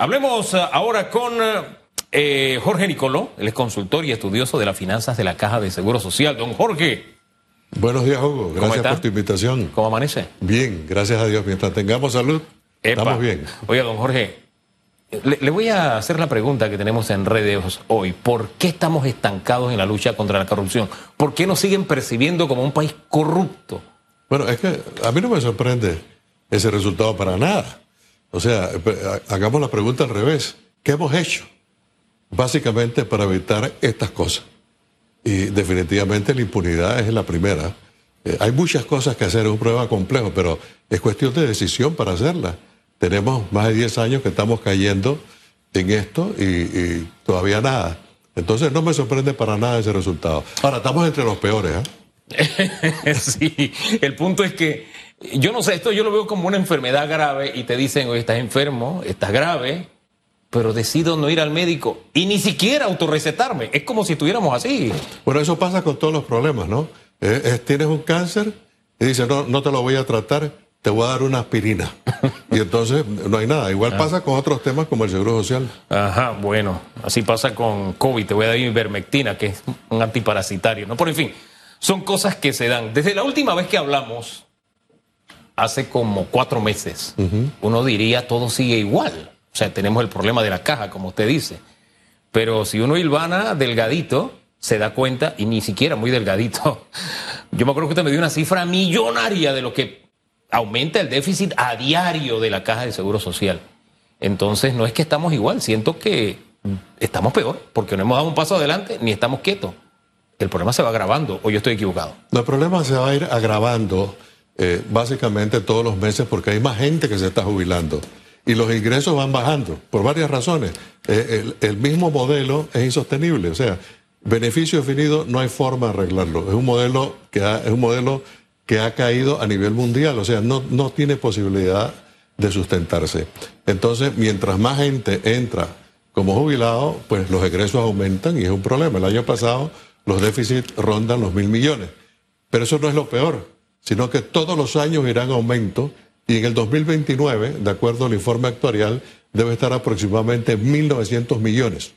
Hablemos eh, ahora con eh, Jorge Nicoló, es consultor y estudioso de las finanzas de la Caja de Seguro Social. Don Jorge. Buenos días, Hugo. Gracias por tu invitación. ¿Cómo amanece? Bien, gracias a Dios. Mientras tengamos salud, estamos bien. Oiga, don Jorge, le, voy a hacer la pregunta que tenemos en redes hoy. ¿Por qué estamos estancados en la lucha contra la corrupción? ¿Por qué nos siguen percibiendo como un país corrupto? Bueno, es que a mí no me sorprende ese resultado para nada. O sea, hagamos la pregunta al revés. ¿Qué hemos hecho? Básicamente para evitar estas cosas. Y definitivamente la impunidad es la primera. Eh, hay muchas cosas que hacer, es un problema complejo, pero es cuestión de decisión para hacerla. Tenemos más de 10 años que estamos cayendo en esto y, todavía nada. Entonces no me sorprende para nada ese resultado. Ahora, estamos entre los peores. ¿eh? sí, el punto es que yo no sé, esto yo lo veo como una enfermedad grave y te dicen, oye, estás enfermo, estás grave, pero decido no ir al médico y ni siquiera autorrecetarme. Es como si estuviéramos así. Bueno, eso pasa con todos los problemas, ¿no? tienes un cáncer y dices, no, no te lo voy a tratar, te voy a dar una aspirina. y entonces no hay nada. Igual ah. pasa con otros temas como el seguro social. Ajá, bueno, así pasa con COVID, te voy a dar ivermectina, que es un antiparasitario, ¿no? Por en fin, son cosas que se dan. Desde la última vez que hablamos, hace como cuatro meses, uno diría todo sigue igual. O sea, tenemos el problema de la caja, como usted dice. Pero si uno hilvana delgadito, se da cuenta, y ni siquiera muy delgadito. Yo me acuerdo que usted me dio una cifra millonaria de lo que aumenta el déficit a diario de la caja de seguro social. Entonces, no es que estamos igual, siento que estamos peor, porque no hemos dado un paso adelante ni estamos quietos. El problema se va agravando, o yo estoy equivocado. el problema se va a ir agravando eh, básicamente todos los meses porque hay más gente que se está jubilando y los ingresos van bajando por varias razones. Eh, el, mismo modelo es insostenible, o sea, beneficio definido no hay forma de arreglarlo. Es un modelo que ha, es un modelo que ha caído a nivel mundial, o sea, no, no tiene posibilidad de sustentarse. Entonces, mientras más gente entra como jubilado, pues los egresos aumentan y es un problema. El año pasado los déficits rondan los mil millones. Pero eso no es lo peor sino que todos los años irán aumento y en el 2029, de acuerdo al informe actuarial, debe estar aproximadamente 1.900 millones.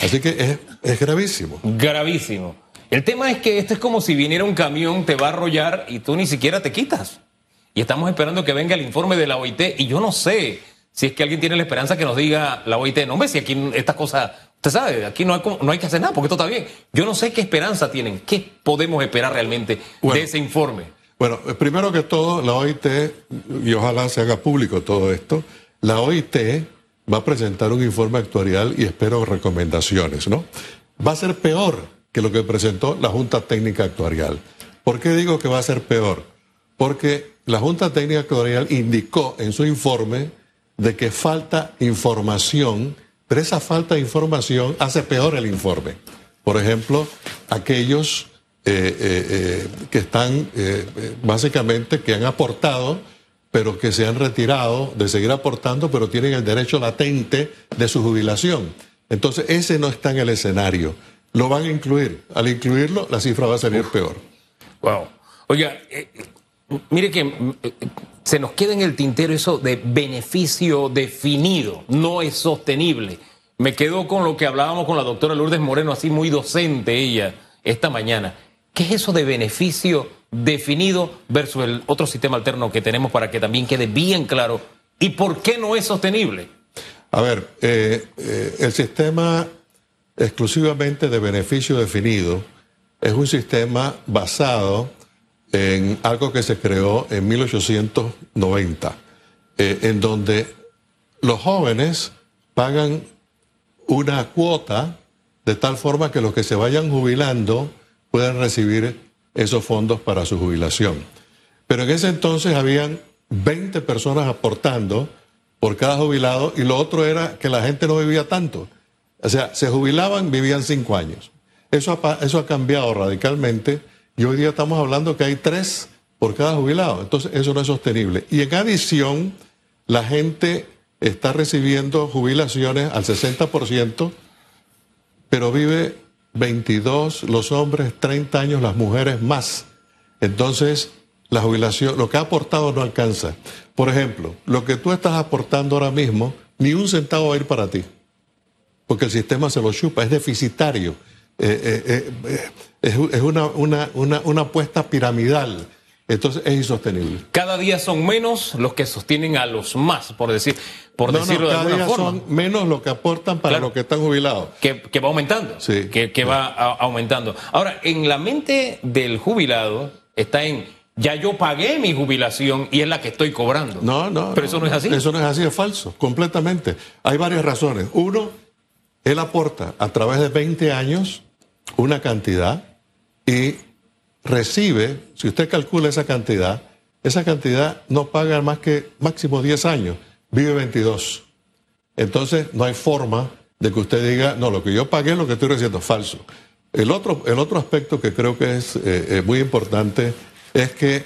Así que es, es, gravísimo. Gravísimo. El tema es que esto es como si viniera un camión, te va a arrollar y tú ni siquiera te quitas. Y estamos esperando que venga el informe de la OIT y yo no sé si es que alguien tiene la esperanza que nos diga la OIT, no hombre, si aquí esta cosa, usted sabe, aquí no hay, no hay que hacer nada porque esto está bien. Yo no sé qué esperanza tienen, qué podemos esperar realmente de ese informe. Bueno, primero que todo, la OIT, y ojalá se haga público todo esto, la OIT va a presentar un informe actuarial y espero recomendaciones, ¿no? Va a ser peor que lo que presentó la Junta Técnica Actuarial. ¿Por qué digo que va a ser peor? Porque la Junta Técnica Actuarial indicó en su informe de que falta información, pero esa falta de información hace peor el informe. Por ejemplo, aquellos eh, eh, eh, que están básicamente, que han aportado, pero que se han retirado de seguir aportando, pero tienen el derecho latente de su jubilación. Entonces, ese no está en el escenario. Lo van a incluir. Al incluirlo, la cifra va a salir peor. Wow. Oiga, mire que se nos queda en el tintero eso de beneficio definido, no es sostenible. Me quedo con lo que hablábamos con la doctora Lourdes Moreno, así muy docente ella esta mañana. ¿Qué es eso de beneficio definido versus el otro sistema alterno que tenemos para que también quede bien claro? ¿Y por qué no es sostenible? A ver, eh, eh, el sistema exclusivamente de beneficio definido es un sistema basado en algo que se creó en 1890, eh, en donde los jóvenes pagan una cuota de tal forma que los que se vayan jubilando puedan recibir esos fondos para su jubilación. Pero en ese entonces habían 20 personas aportando por cada jubilado y lo otro era que la gente no vivía tanto. O sea, se jubilaban, vivían cinco años. Eso eso ha cambiado radicalmente y hoy día estamos hablando que hay tres por cada jubilado. Entonces, eso no es sostenible. Y en adición, la gente está recibiendo jubilaciones al 60%, pero vive 22 los hombres, 30 años las mujeres más. Entonces, la jubilación, lo que ha aportado no alcanza. Por ejemplo, lo que tú estás aportando ahora mismo ni un centavo va a ir para ti, porque el sistema se lo chupa, es deficitario, eh, eh, eh, es, es una, una, una, una apuesta piramidal. Entonces es insostenible. Cada día son menos los que sostienen a los más, por decir, por No, decirlo no, de cada alguna día forma. son menos los que aportan para Claro. los que están jubilados. que, que va aumentando. Sí. Que, que va a- aumentando. Ahora, en la mente del jubilado está en ya yo pagué mi jubilación y es la que estoy cobrando. No, no. Pero eso no es así. Eso no es así, es falso, completamente. Hay varias razones. Uno, él aporta a través de 20 años una cantidad y recibe, si usted calcula esa cantidad, esa cantidad no paga más que máximo 10 años, vive 22. Entonces no hay forma de que usted diga, no, lo que yo pagué es lo que estoy recibiendo, falso. El otro, el otro aspecto que creo que es eh, eh, muy importante es que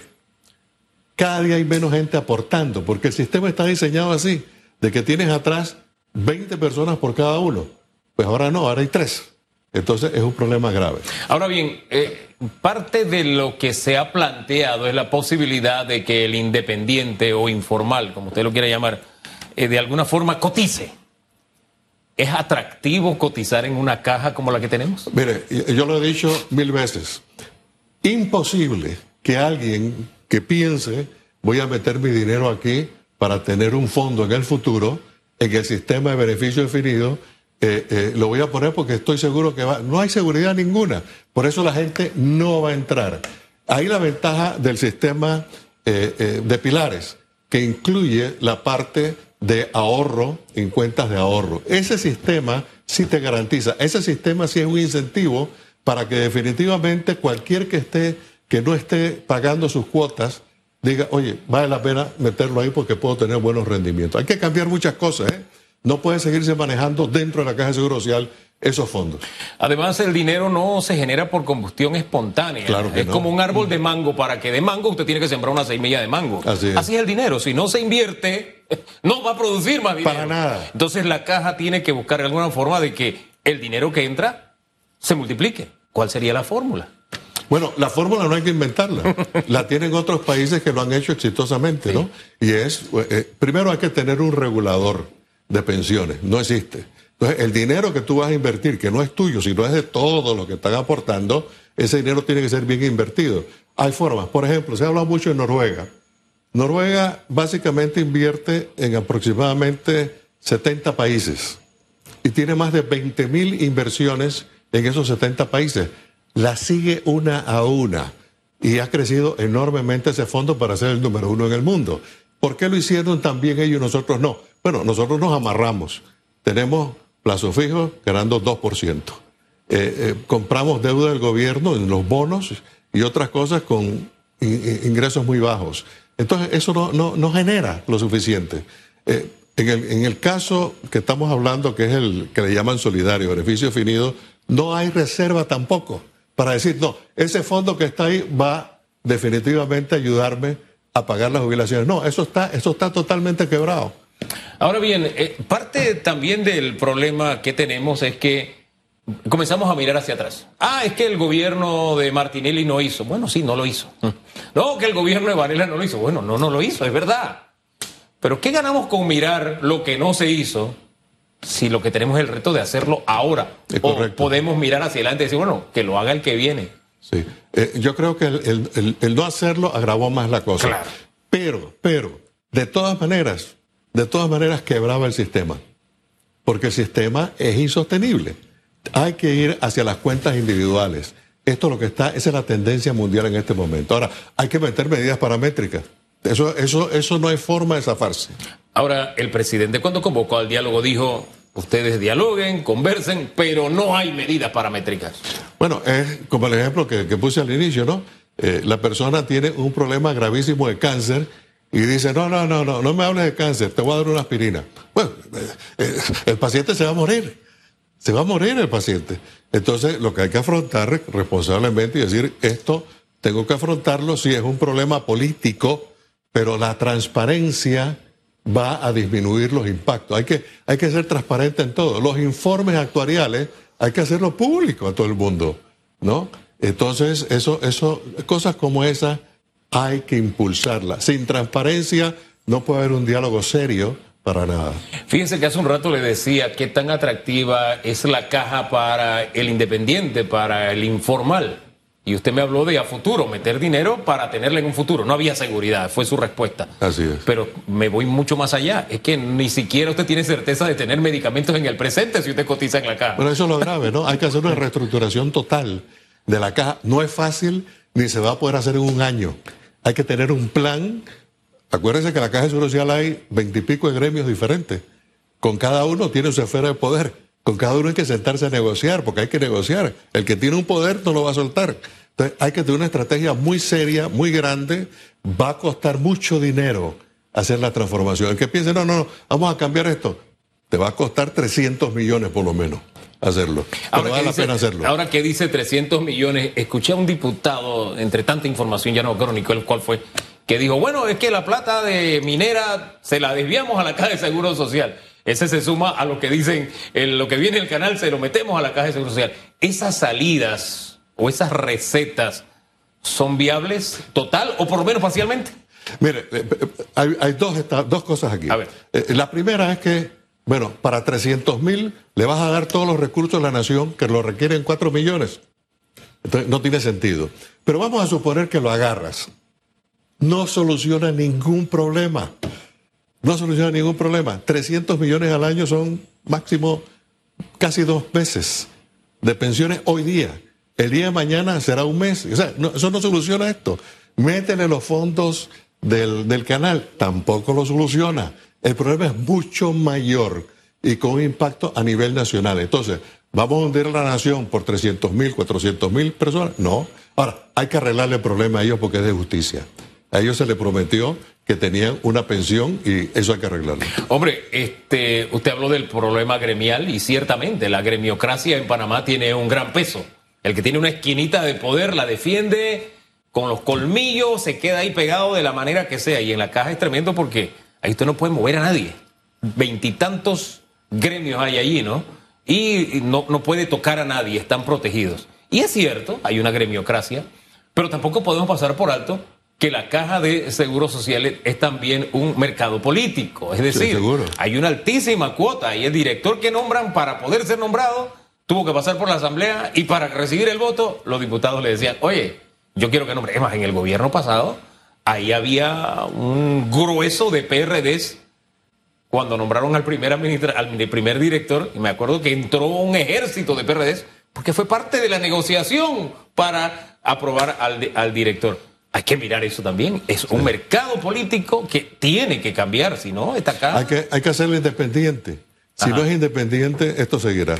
cada día hay menos gente aportando, porque el sistema está diseñado así, de que tienes atrás 20 personas por cada uno. Pues ahora no, ahora hay tres. Entonces es un problema grave. Ahora bien, eh, parte de lo que se ha planteado es la posibilidad de que el independiente o informal, como usted lo quiera llamar, eh, de alguna forma cotice. ¿Es atractivo cotizar en una caja como la que tenemos? Mire, yo lo he dicho mil veces. Imposible que alguien que piense voy a meter mi dinero aquí para tener un fondo en el futuro, en el sistema de beneficio definido, eh, eh, lo voy a poner porque estoy seguro que va. No hay seguridad ninguna. Por eso la gente no va a entrar. Ahí la ventaja del sistema eh, de pilares, que incluye la parte de ahorro en cuentas de ahorro. Ese sistema sí te garantiza, ese sistema sí es un incentivo para que definitivamente cualquier que esté, que no esté pagando sus cuotas, diga, oye, vale la pena meterlo ahí porque puedo tener buenos rendimientos. Hay que cambiar muchas cosas, ¿eh? No puede seguirse manejando dentro de la Caja de Seguro Social esos fondos. Además, el dinero no se genera por combustión espontánea. Claro que es no. como un árbol de mango. Para que de mango usted tiene que sembrar una semilla de mango. Así es. el dinero. Si no se invierte, no va a producir más dinero. Para nada. Entonces la caja tiene que buscar alguna forma de que el dinero que entra se multiplique. ¿Cuál sería la fórmula? Bueno, la fórmula no hay que inventarla. La tienen otros países que lo han hecho exitosamente, ¿no? Y es, eh, primero hay que tener un regulador de pensiones. No existe. Entonces, el dinero que tú vas a invertir, que no es tuyo, sino es de todos los que están aportando, ese dinero tiene que ser bien invertido. Hay formas. Por ejemplo, se ha hablado mucho de Noruega. Noruega básicamente invierte en aproximadamente 70 países y tiene más de 20 mil inversiones en esos 70 países. La sigue una a una y ha crecido enormemente ese fondo para ser el número uno en el mundo. ¿Por qué lo hicieron también ellos y nosotros no? Bueno, nosotros nos amarramos. Tenemos plazo fijo ganando 2%. Eh, eh, compramos deuda del gobierno en los bonos y otras cosas con in- in- ingresos muy bajos. Entonces, eso no, no, no genera lo suficiente. Eh, en, el, en el caso que estamos hablando, que es el que le llaman solidario, beneficio definido, no hay reserva tampoco para decir, no, ese fondo que está ahí va definitivamente a ayudarme a pagar las jubilaciones. No, eso está, eso está totalmente quebrado. Ahora bien, eh, parte también del problema que tenemos es que comenzamos a mirar hacia atrás. Ah, es que el gobierno de Martinelli no hizo. Bueno, sí, no lo hizo. No, que el gobierno de Varela no lo hizo. Bueno, no, no lo hizo, es verdad. Pero ¿qué ganamos con mirar lo que no se hizo si lo que tenemos es el reto de hacerlo ahora? O correcto. podemos mirar hacia adelante y decir, bueno, que lo haga el que viene. Sí. Eh, yo creo que el, el- el- el no hacerlo agravó más la cosa. Claro. Pero, pero, de todas maneras, de todas maneras quebraba el sistema. Porque el sistema es insostenible. Hay que ir hacia las cuentas individuales. Esto es lo que está, esa es la tendencia mundial en este momento. Ahora, hay que meter medidas paramétricas. Eso, eso, eso no hay forma de zafarse. Ahora, el presidente cuando convocó al diálogo dijo, ustedes dialoguen, conversen, pero no hay medidas paramétricas. Bueno, es como el ejemplo que, que puse al inicio, ¿no? Eh, la persona tiene un problema gravísimo de cáncer y dice, no, no, no, no, no me hables de cáncer, te voy a dar una aspirina. Bueno, eh, eh, el paciente se va a morir, se va a morir el paciente. Entonces, lo que hay que afrontar responsablemente y decir, esto tengo que afrontarlo si es un problema político, pero la transparencia va a disminuir los impactos. Hay que, hay que ser transparente en todo. Los informes actuariales hay que hacerlo público a todo el mundo, ¿no? Entonces, eso, eso, cosas como esas hay que impulsarlas. Sin transparencia no puede haber un diálogo serio para nada. Fíjense que hace un rato le decía qué tan atractiva es la caja para el independiente, para el informal. Y usted me habló de a futuro, meter dinero para tenerle en un futuro. No había seguridad, fue su respuesta. Así es. Pero me voy mucho más allá. Es que ni siquiera usted tiene certeza de tener medicamentos en el presente si usted cotiza en la caja. Bueno, eso es lo grave, ¿no? Hay que hacer una reestructuración total de la caja. No es fácil ni se va a poder hacer en un año. Hay que tener un plan. Acuérdense que en la Caja de Seguro Social hay veintipico de gremios diferentes. Con cada uno tiene su esfera de poder. Con cada uno hay que sentarse a negociar, porque hay que negociar. El que tiene un poder no lo va a soltar. Entonces hay que tener una estrategia muy seria, muy grande. Va a costar mucho dinero hacer la transformación. El que piense, no, no, no, vamos a cambiar esto. Te va a costar 300 millones por lo menos hacerlo. Pero Ahora, vale la dice, pena hacerlo. ahora que dice 300 millones, escuché a un diputado, entre tanta información, ya no crónico el cuál fue, que dijo, bueno, es que la plata de minera se la desviamos a la caja de seguro social. Ese se suma a lo que dicen, en lo que viene el canal, se lo metemos a la caja de seguro social. Esas salidas o esas recetas son viables total o por lo menos parcialmente. Mire, eh, eh, hay, hay dos, dos cosas aquí. A ver. Eh, la primera es que, bueno, para 300 mil le vas a dar todos los recursos de la nación que lo requieren 4 millones. Entonces, no tiene sentido. Pero vamos a suponer que lo agarras. No soluciona ningún problema. No soluciona ningún problema. 300 millones al año son máximo casi dos meses de pensiones hoy día. El día de mañana será un mes. O sea, no- eso no soluciona esto. Métele los fondos del, del canal. Tampoco lo soluciona. El problema es mucho mayor y con impacto a nivel nacional. Entonces, ¿vamos a hundir a la nación por 300 mil, 400 mil personas? No. Ahora, hay que arreglarle el problema a ellos porque es de justicia. A ellos se les prometió que tenían una pensión y eso hay que arreglarlo. Hombre, este, usted habló del problema gremial y ciertamente la gremiocracia en Panamá tiene un gran peso. El que tiene una esquinita de poder la defiende con los colmillos, se queda ahí pegado de la manera que sea. Y en la caja es tremendo porque ahí usted no puede mover a nadie. Veintitantos gremios hay allí, ¿no? Y no, no puede tocar a nadie, están protegidos. Y es cierto, hay una gremiocracia, pero tampoco podemos pasar por alto que la caja de seguros sociales es también un mercado político. Es decir, hay una altísima cuota y el director que nombran para poder ser nombrado tuvo que pasar por la asamblea y para recibir el voto los diputados le decían, oye, yo quiero que nombre. Es más, en el gobierno pasado ahí había un grueso de PRDs cuando nombraron al primer, administra- al primer director, y me acuerdo que entró un ejército de PRDs porque fue parte de la negociación para aprobar al, di- al director. Hay que mirar eso también. Es un mercado político que tiene que cambiar, si no, está acá. Hay que, hay que hacerlo independiente. Si Ajá. no es independiente, esto seguirá. O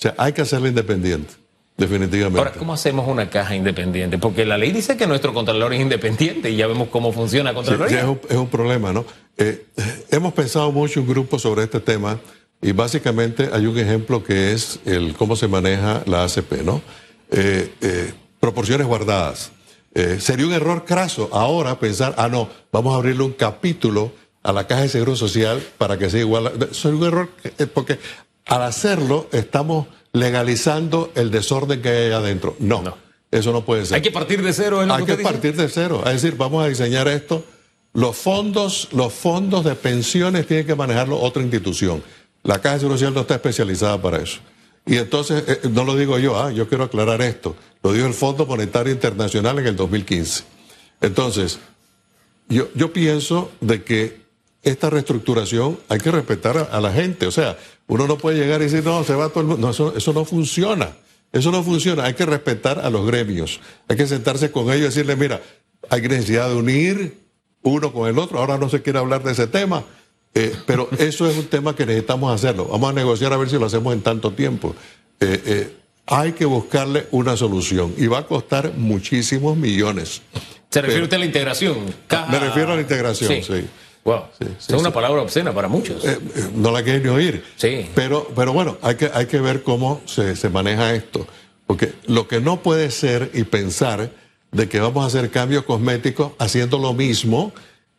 sea, hay que hacerlo independiente, definitivamente. Ahora, ¿cómo hacemos una caja independiente? Porque la ley dice que nuestro contralor es independiente y ya vemos cómo funciona Sí, Contraloría. sí, es, un, es un problema, ¿no? Eh, hemos pensado mucho en grupo sobre este tema y básicamente hay un ejemplo que es el cómo se maneja la ACP, ¿no? Eh, eh, proporciones guardadas. Sería un error craso ahora pensar, ah, no, vamos a abrirle un capítulo a la Caja de Seguro Social para que sea igual. Sería un error porque al hacerlo estamos legalizando el desorden que hay ahí adentro. No, No. eso no puede ser. Hay que partir de cero, es lo Hay que que usted dice? partir de cero. Es decir, vamos a diseñar esto. Los fondos, los fondos de pensiones tienen que manejarlo otra institución. La Caja de Seguro Social no está especializada para eso. Y entonces, eh, no lo digo yo, ah, yo quiero aclarar esto. Lo dijo el Fondo Monetario Internacional en el 2015. Entonces, yo, yo pienso de que esta reestructuración hay que respetar a, a la gente. O sea, uno no puede llegar y decir, no, se va todo el mundo. No, eso, eso no funciona. Eso no funciona. Hay que respetar a los gremios. Hay que sentarse con ellos y decirles, mira, hay necesidad de unir uno con el otro. Ahora no se quiere hablar de ese tema. eh, pero eso es un tema que necesitamos hacerlo. Vamos a negociar a ver si lo hacemos en tanto tiempo. Eh, eh, hay que buscarle una solución y va a costar muchísimos millones. ¿Se refiere Pero- usted a la integración? Caja- Me refiero a la integración, sí. Wow. Sí, sí, es una sí. palabra obscena para muchos. Eh, eh, no la quieren ni oír. Sí. Pero, pero bueno, hay que, hay que ver cómo se, se maneja esto. Porque lo que no puede ser y pensar de que vamos a hacer cambios cosméticos haciendo lo mismo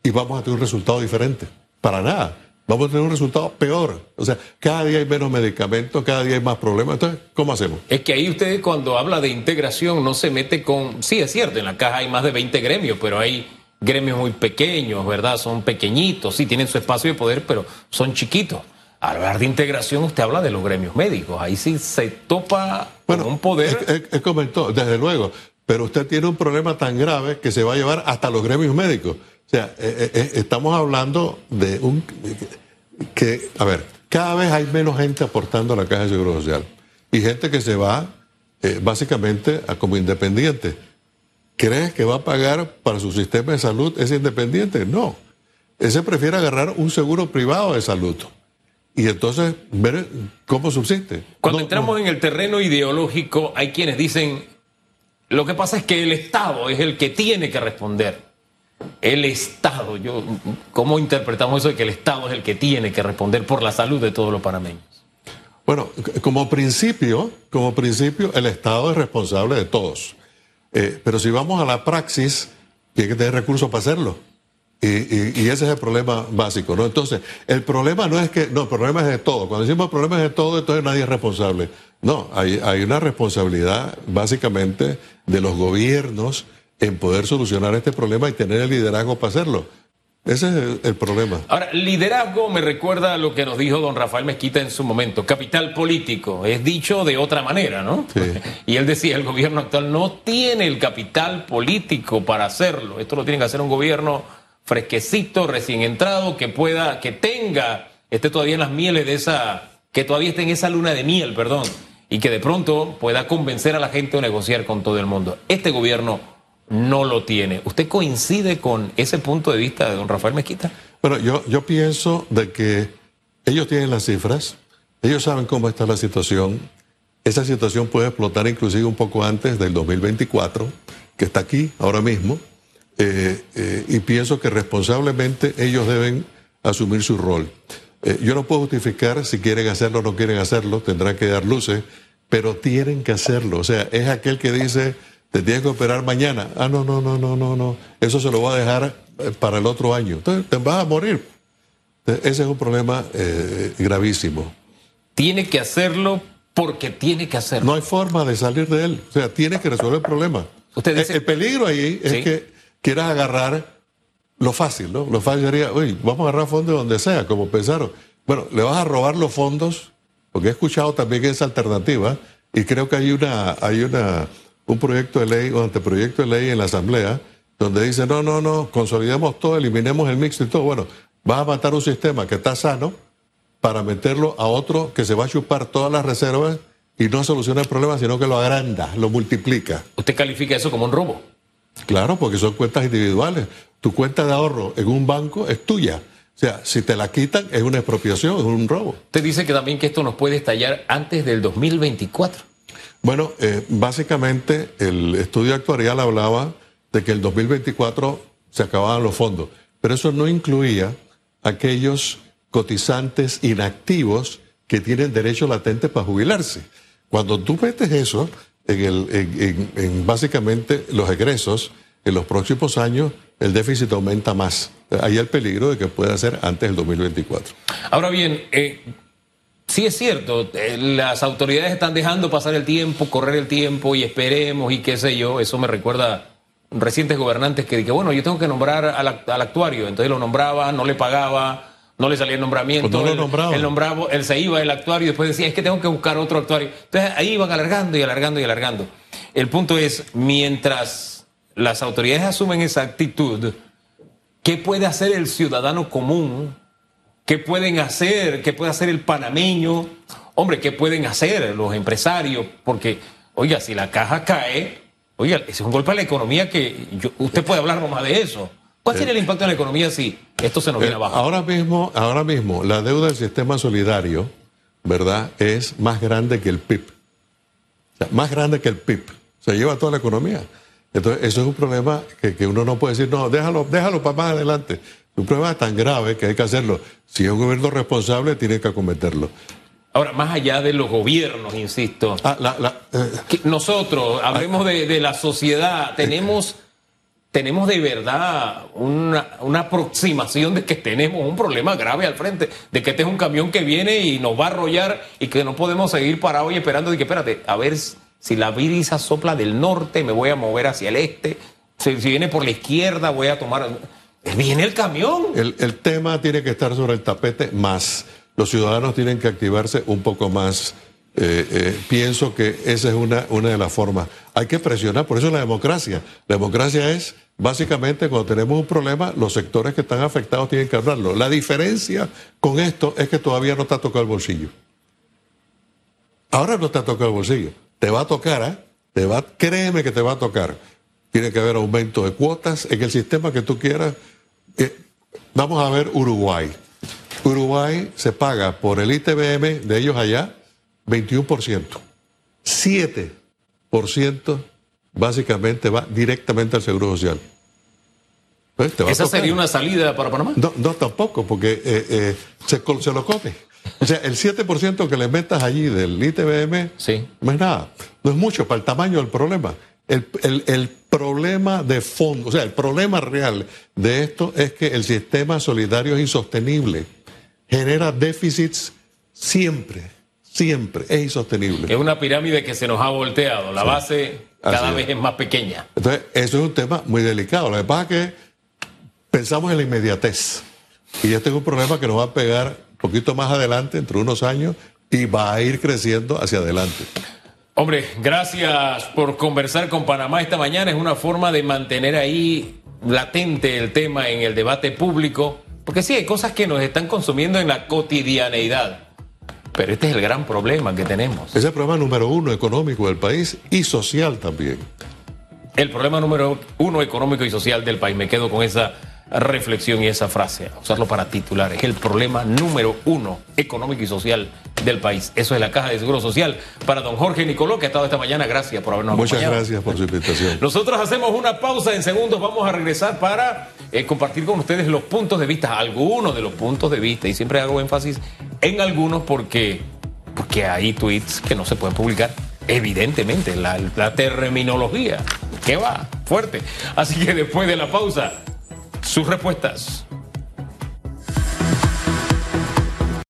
y vamos a tener un resultado diferente. Para nada. Vamos a tener un resultado peor. O sea, cada día hay menos medicamentos, cada día hay más problemas. Entonces, ¿cómo hacemos? Es que ahí usted cuando habla de integración no se mete con... Sí, es cierto, en la caja hay más de 20 gremios, pero hay gremios muy pequeños, ¿verdad? Son pequeñitos, sí, tienen su espacio de poder, pero son chiquitos. Al hablar de integración, usted habla de los gremios médicos. Ahí sí se topa con un poder. Él, comentó, desde luego, pero usted tiene un problema tan grave que se va a llevar hasta los gremios médicos. O sea, eh, eh, eh, estamos hablando de un. que, a ver, cada vez hay menos gente aportando a la Caja de Seguro Social y gente que se va básicamente a como independiente. ¿Crees que va a pagar para su sistema de salud ese independiente? No. Ese prefiere agarrar un seguro privado de salud y entonces ver cómo subsiste. Cuando entramos en el terreno ideológico, hay quienes dicen, lo que pasa es que el Estado es el que tiene que responder. El Estado, yo, ¿cómo interpretamos eso de que el Estado es el que tiene que responder por la salud de todos los panameños? Bueno, como principio, como principio, el Estado es responsable de todos. Eh, pero si vamos a la praxis, tiene que tener recursos para hacerlo. Y, ese es el problema básico, ¿no? Entonces, el problema no es que, no, el problema es de todo. Cuando decimos problema es de todo, entonces nadie es responsable. No, hay, hay una responsabilidad básicamente de los gobiernos en poder solucionar este problema y tener el liderazgo para hacerlo. Ese es el, problema. Ahora, liderazgo me recuerda a lo que nos dijo don Rafael Mezquita en su momento. Capital político. Es dicho de otra manera, ¿no? Sí. Y él decía, el gobierno actual no tiene el capital político para hacerlo. Esto lo tiene que hacer un gobierno fresquecito, recién entrado, que pueda, que tenga, esté todavía en las mieles de esa, que todavía esté en esa luna de miel, perdón, y que de pronto pueda convencer a la gente o negociar con todo el mundo. Este gobierno no lo tiene. ¿Usted coincide con ese punto de vista de don Rafael Mezquita? Bueno, yo, yo pienso de que ellos tienen las cifras, ellos saben cómo está la situación. Esa situación puede explotar inclusive un poco antes del 2024, que está aquí ahora mismo. Eh, eh, y pienso que responsablemente ellos deben asumir su rol. Eh, yo no puedo justificar si quieren hacerlo o no quieren hacerlo, tendrán que dar luces, pero tienen que hacerlo. O sea, es aquel que dice, te tienes que operar mañana. Ah, no, no, no, no, no, no. Eso se lo va a dejar para el otro año. Entonces, te vas a morir. Ese es un problema gravísimo. Tiene que hacerlo porque tiene que hacerlo. No hay forma de salir de él. O sea, tiene que resolver el problema. Usted dice... el, peligro ahí es que quieras agarrar lo fácil, ¿no? Lo fácil sería, uy, vamos a agarrar fondos donde sea, como pensaron. Bueno, le vas a robar los fondos, porque he escuchado también esa alternativa, y creo que hay una, hay una, un proyecto de ley, un anteproyecto de ley en la Asamblea, donde dice, no, no, no, consolidemos todo, eliminemos el mix y todo. Bueno, vas a matar un sistema que está sano para meterlo a otro que se va a chupar todas las reservas y no soluciona el problema, sino que lo agranda, lo multiplica. ¿Usted califica eso como un robo? Claro, porque son cuentas individuales. Tu cuenta de ahorro en un banco es tuya. O sea, si te la quitan es una expropiación, es un robo. Usted dice que también que esto nos puede estallar antes del 2024. Bueno, eh, básicamente el estudio actuarial hablaba de que el 2024 se acababan los fondos, pero eso no incluía aquellos cotizantes inactivos que tienen derecho latente para jubilarse. Cuando tú metes eso, en, básicamente los egresos, en los próximos años el déficit aumenta más. Hay el peligro de que pueda ser antes del 2024. Ahora bien, eh, sí es cierto, eh, las autoridades están dejando pasar el tiempo, correr el tiempo y esperemos y qué sé yo. Eso me recuerda recientes gobernantes que dije, bueno, yo tengo que nombrar al, al actuario. Entonces lo nombraba, no le pagaba no le salía el nombramiento. Pues no lo nombraba. Él, nombraba, él se iba el actuario y después decía, es que tengo que buscar otro actuario. Entonces ahí iban alargando y alargando y alargando. El punto es, mientras las autoridades asumen esa actitud, ¿qué puede hacer el ciudadano común? ¿Qué pueden hacer? ¿Qué puede hacer el panameño? Hombre, ¿qué pueden hacer los empresarios? Porque, oiga, si la caja cae, oiga, es un golpe a la economía que usted puede hablar más de eso. ¿Cuál sería el impacto en la economía si esto se nos viene eh, abajo? Ahora mismo, ahora mismo, la deuda del sistema solidario, ¿verdad?, es más grande que el PIB. más grande que el PIB. Se lleva toda la economía. Entonces, eso es un problema que, uno no puede decir, no, déjalo, déjalo para más adelante. Un problema tan grave que hay que hacerlo. Si es un gobierno responsable, tiene que acometerlo. Ahora, más allá de los gobiernos, insisto, ah, eh, nosotros, hablemos de, de, la sociedad, tenemos tenemos de verdad una, aproximación de que tenemos un problema grave al frente, de que este es un camión que viene y nos va a arrollar y que no podemos seguir parados y esperando de que, espérate, a ver si la brisa sopla del norte, me voy a mover hacia el este. Si, viene por la izquierda, voy a tomar. Viene el camión. El, tema tiene que estar sobre el tapete más. Los ciudadanos tienen que activarse un poco más eh, eh, pienso que esa es una, una de las formas. Hay que presionar, por eso la democracia. La democracia es, básicamente, cuando tenemos un problema, los sectores que están afectados tienen que hablarlo. La diferencia con esto es que todavía no te ha tocado el bolsillo. Ahora no te ha tocado el bolsillo. Te va a tocar, ¿eh? Te va, créeme que te va a tocar. Tiene que haber aumento de cuotas en el sistema que tú quieras. Eh, vamos a ver Uruguay. Uruguay se paga por el ITBM de ellos allá 21%. 7% básicamente va directamente al Seguro Social. Pues, ¿Esa sería una salida para Panamá? No, no tampoco, porque eh, eh, se, se, lo come. O sea, el 7% que le metas allí del ITBM sí. no es nada. No es mucho para el tamaño del problema. El, el, el, problema de fondo, o sea, el problema real de esto es que el sistema solidario es insostenible. Genera déficits siempre siempre es insostenible. Es una pirámide que se nos ha volteado, la base cada vez es más pequeña. Entonces, eso es un tema muy delicado. Lo que pasa es que pensamos en la inmediatez. Y este es un problema que nos va a pegar un poquito más adelante, entre unos años, y va a ir creciendo hacia adelante. Hombre, gracias por conversar con Panamá esta mañana. Es una forma de mantener ahí latente el tema en el debate público, porque sí, hay cosas que nos están consumiendo en la cotidianeidad. Pero este es el gran problema que tenemos. Es el problema número uno económico del país y social también. El problema número uno económico y social del país. Me quedo con esa reflexión y esa frase, usarlo para titular. Es el problema número uno económico y social del país. Eso es la Caja de Seguro Social. Para don Jorge Nicoló, que ha estado esta mañana, gracias por habernos Muchas acompañado. Muchas gracias por su invitación. Nosotros hacemos una pausa en segundos, vamos a regresar para eh, compartir con ustedes los puntos de vista, algunos de los puntos de vista, y siempre hago énfasis en algunos porque, porque hay tweets que no se pueden publicar. Evidentemente, la, la terminología, que va fuerte. Así que después de la pausa, sus respuestas.